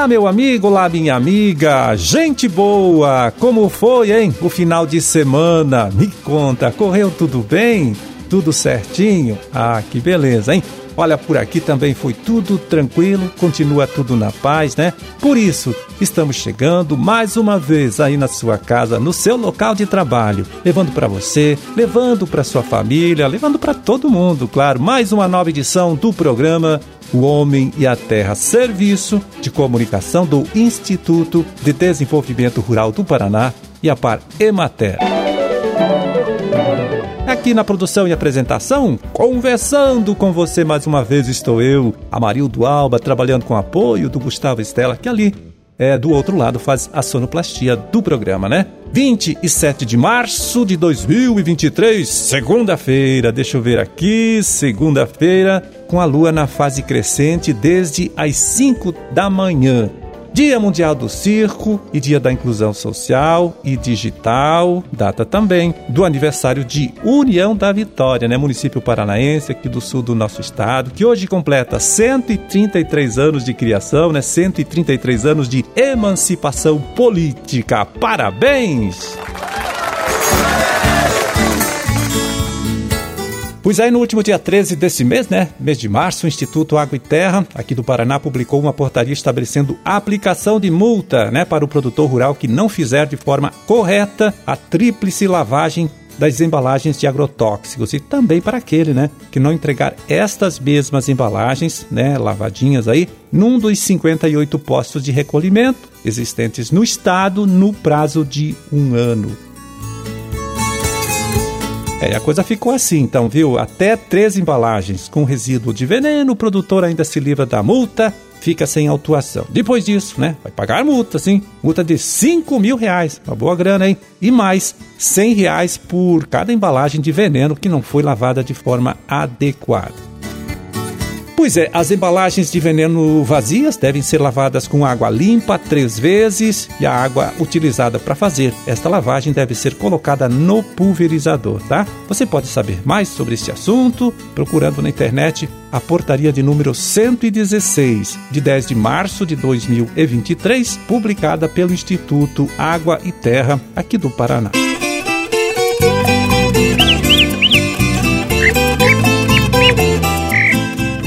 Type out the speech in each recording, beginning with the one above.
Olá, meu amigo, olá, minha amiga, gente boa, como foi, hein? O final de semana, me conta, correu tudo bem? Tudo certinho? Ah, que beleza, hein? Olha, por aqui também foi tudo tranquilo, continua tudo na paz, né? Por isso, estamos chegando mais uma vez aí na sua casa, no seu local de trabalho, levando para você, levando para sua família, levando para todo mundo, claro, mais uma nova edição do programa O Homem e a Terra, serviço de comunicação do Instituto de Desenvolvimento Rural do Paraná e a Par Emater. Aqui na produção e apresentação, conversando com você mais uma vez estou eu, Amarildo Alba, trabalhando com apoio do Gustavo Estela, que ali é, do outro lado faz a sonoplastia do programa, né? 27 de março de 2023, segunda-feira, deixa eu ver aqui, segunda-feira, com a lua na fase crescente desde as 5 da manhã. Dia Mundial do Circo e Dia da Inclusão Social e Digital, data também do aniversário de União da Vitória, né? Município paranaense aqui do sul do nosso estado, que hoje completa 133 anos de criação, né? 133 anos de emancipação política. Parabéns! Pois aí, no último dia 13 desse mês, né, mês de março, o Instituto Água e Terra, aqui do Paraná, publicou uma portaria estabelecendo aplicação de multa, né, para o produtor rural que não fizer de forma correta a tríplice lavagem das embalagens de agrotóxicos e também para aquele, né, que não entregar estas mesmas embalagens, né, lavadinhas aí, num dos 58 postos de recolhimento existentes no estado no prazo de um ano. É, a coisa ficou assim, então, viu? Até três embalagens com resíduo de veneno, o produtor ainda se livra da multa, fica sem autuação. Depois disso, né? Vai pagar multa, sim. Multa de 5 mil reais. Uma boa grana, hein? E mais 100 reais por cada embalagem de veneno que não foi lavada de forma adequada. Pois é, as embalagens de veneno vazias devem ser lavadas com água limpa três vezes e a água utilizada para fazer esta lavagem deve ser colocada no pulverizador, tá? Você pode saber mais sobre este assunto procurando na internet a portaria de número 116, de 10 de março de 2023, publicada pelo Instituto Água e Terra aqui do Paraná.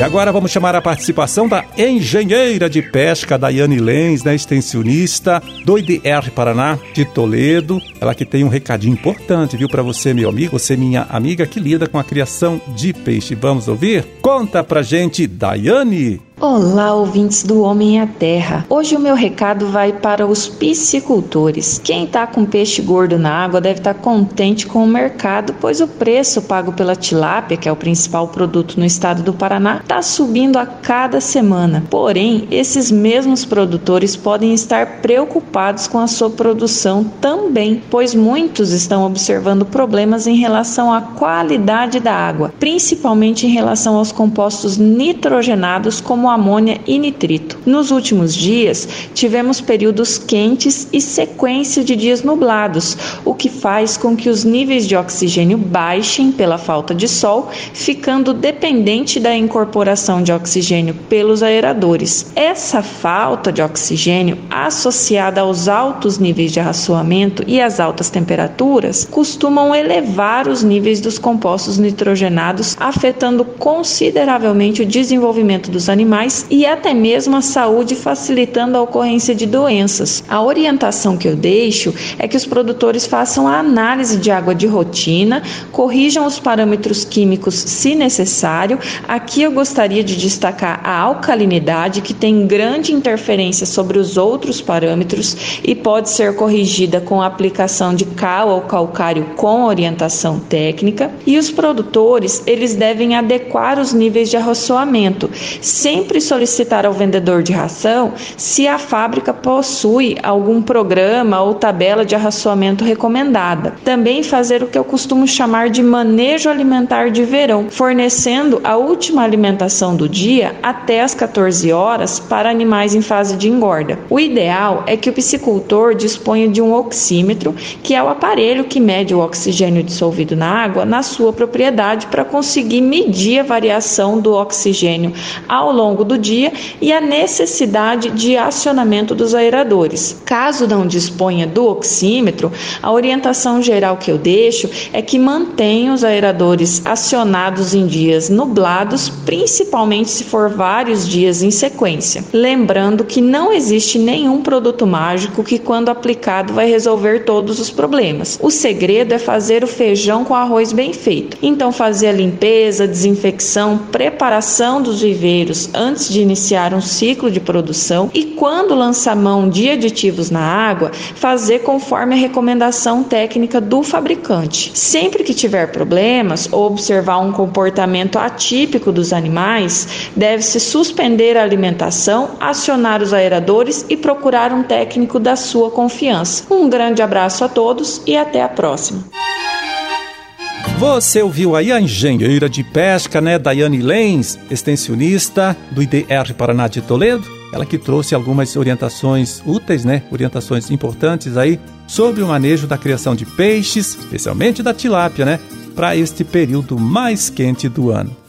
E agora vamos chamar a participação da engenheira de pesca Daiane Lenz, né, extensionista do IDR Paraná de Toledo. Ela que tem um recadinho importante, viu, para você, meu amigo, você minha amiga que lida com a criação de peixe. Vamos ouvir? Conta pra gente, Daiane. Olá, ouvintes do Homem e a Terra. Hoje o meu recado vai para os piscicultores. Quem está com peixe gordo na água deve estar tá contente com o mercado, pois o preço pago pela tilápia, que é o principal produto no estado do Paraná, está subindo a cada semana. Porém, esses mesmos produtores podem estar preocupados com a sua produção também, pois muitos estão observando problemas em relação à qualidade da água, principalmente em relação aos compostos nitrogenados como amônia e nitrito. Nos últimos dias, tivemos períodos quentes e sequência de dias nublados, o que faz com que os níveis de oxigênio baixem pela falta de sol, ficando dependente da incorporação de oxigênio pelos aeradores. Essa falta de oxigênio, associada aos altos níveis de arraçoamento e às altas temperaturas, costumam elevar os níveis dos compostos nitrogenados, afetando consideravelmente o desenvolvimento dos animais animais e até mesmo a saúde, facilitando a ocorrência de doenças. A orientação que eu deixo é que os produtores façam a análise de água de rotina, corrijam os parâmetros químicos se necessário. Aqui eu gostaria de destacar a alcalinidade, que tem grande interferência sobre os outros parâmetros e pode ser corrigida com a aplicação de cal ou calcário com orientação técnica. E os produtores, eles devem adequar os níveis de arroçoamento, sempre sempre solicitar ao vendedor de ração se a fábrica possui algum programa ou tabela de arraçoamento recomendada. Também fazer o que eu costumo chamar de manejo alimentar de verão, fornecendo a última alimentação do dia até as 14 horas para animais em fase de engorda. O ideal é que o piscicultor disponha de um oxímetro, que é o aparelho que mede o oxigênio dissolvido na água na sua propriedade para conseguir medir a variação do oxigênio ao longo longo do dia e a necessidade de acionamento dos aeradores. Caso não disponha do oxímetro, a orientação geral que eu deixo é que mantenha os aeradores acionados em dias nublados, principalmente se for vários dias em sequência. Lembrando que não existe nenhum produto mágico que, quando aplicado, vai resolver todos os problemas. O segredo é fazer o feijão com arroz bem feito. Então, fazer a limpeza, desinfecção, preparação dos viveiros antes de iniciar um ciclo de produção e, quando lançar mão de aditivos na água, fazer conforme a recomendação técnica do fabricante. Sempre que tiver problemas ou observar um comportamento atípico dos animais, deve-se suspender a alimentação, acionar os aeradores e procurar um técnico da sua confiança. Um grande abraço a todos e até a próxima. Você ouviu aí a engenheira de pesca, né, Daiane Lenz, extensionista do IDR Paraná de Toledo? Ela que trouxe algumas orientações úteis, né, orientações importantes aí sobre o manejo da criação de peixes, especialmente da tilápia, né, para este período mais quente do ano.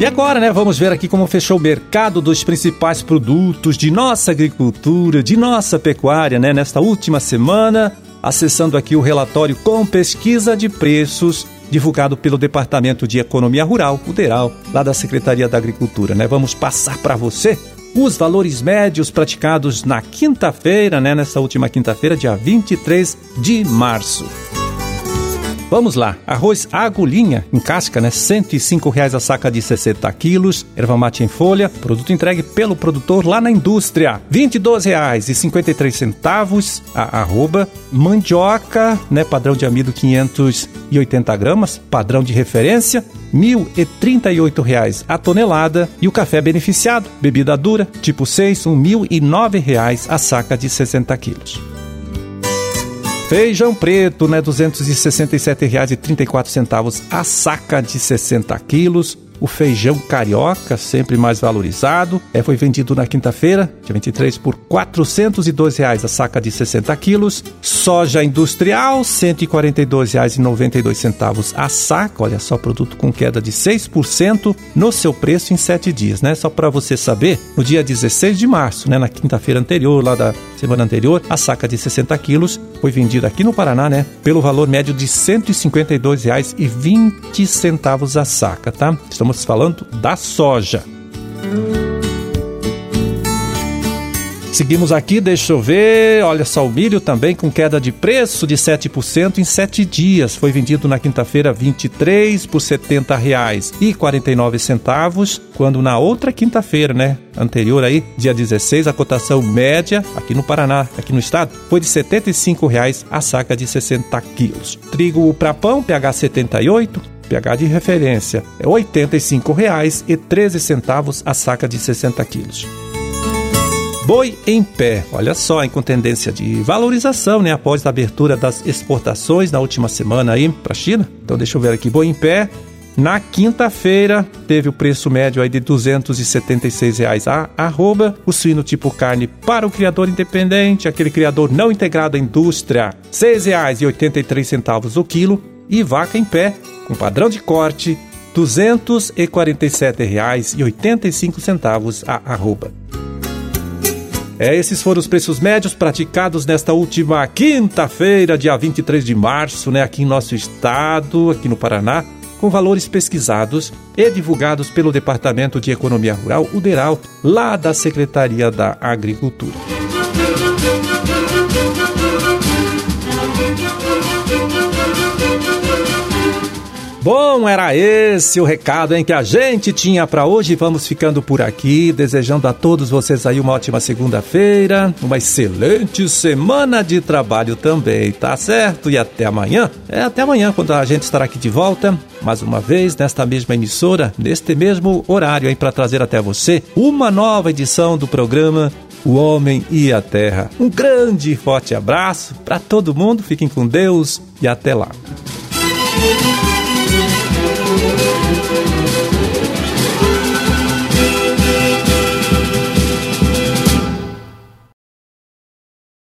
E agora, né, vamos ver aqui como fechou o mercado dos principais produtos de nossa agricultura, de nossa pecuária, né, nesta última semana, acessando aqui o relatório com pesquisa de preços divulgado pelo Departamento de Economia Rural, o DERAL, lá da Secretaria da Agricultura, né? Vamos passar para você os valores médios praticados na quinta-feira, né, nessa última quinta-feira, dia 23 de março. Vamos lá. Arroz agulhinha em casca, né? 105 reais a saca de 60 quilos. Erva mate em folha, produto entregue pelo produtor lá na indústria. R$ 22,53 a arroba. Mandioca, né? Padrão de amido 580 gramas, padrão de referência. R$ 1.038 a tonelada e o café beneficiado, bebida dura, tipo 6, R$ 1.009 a saca de 60 quilos. Feijão preto, né? R$ 267,34 a saca de 60 quilos. O feijão carioca, sempre mais valorizado, é, foi vendido na quinta-feira, dia 23, por 402 reais a saca de 60 quilos. Soja industrial, R$ 142,92 a saca. Olha só, produto com queda de 6% no seu preço em 7 dias, né? Só para você saber, no dia 16 de março, né, na quinta-feira anterior, lá da semana anterior, a saca de 60 quilos foi vendida aqui no Paraná, né, pelo valor médio de R$ 152,20 a saca, tá? Estamos Estamos falando da soja. Seguimos aqui, deixa eu ver. Olha só, o milho também com queda de preço de 7% em 7 dias. Foi vendido na quinta-feira 23 por 70 reais e 49 centavos, quando na outra quinta-feira, né, anterior aí, dia 16, a cotação média aqui no Paraná, aqui no estado, foi de 75 reais a saca de 60 quilos. Trigo para pão, PH 78, pH de referência é R$ 85,13 a saca de 60 quilos. Boi em pé, olha só, em com tendência de valorização, né? Após a abertura das exportações na última semana aí para a China. Então deixa eu ver aqui, boi em pé. Na quinta-feira teve o preço médio aí de 276 reais a arroba. O suíno tipo carne para o criador independente, aquele criador não integrado à indústria, R$ 6,83 o quilo. E vaca em pé, com padrão de corte, R$ 247,85 a arroba. É, esses foram os preços médios praticados nesta última quinta-feira, dia 23 de março, né, aqui em nosso estado, aqui no Paraná, com valores pesquisados e divulgados pelo Departamento de Economia Rural, o DERAL, lá da Secretaria da Agricultura. Bom, era esse o recado em que a gente tinha para hoje. Vamos ficando por aqui, desejando a todos vocês aí uma ótima segunda-feira, uma excelente semana de trabalho também, tá certo? E até amanhã. É até amanhã quando a gente estará aqui de volta, mais uma vez nesta mesma emissora, neste mesmo horário aí para trazer até você uma nova edição do programa o homem e a terra. Um grande e forte abraço para todo mundo, fiquem com Deus e até lá.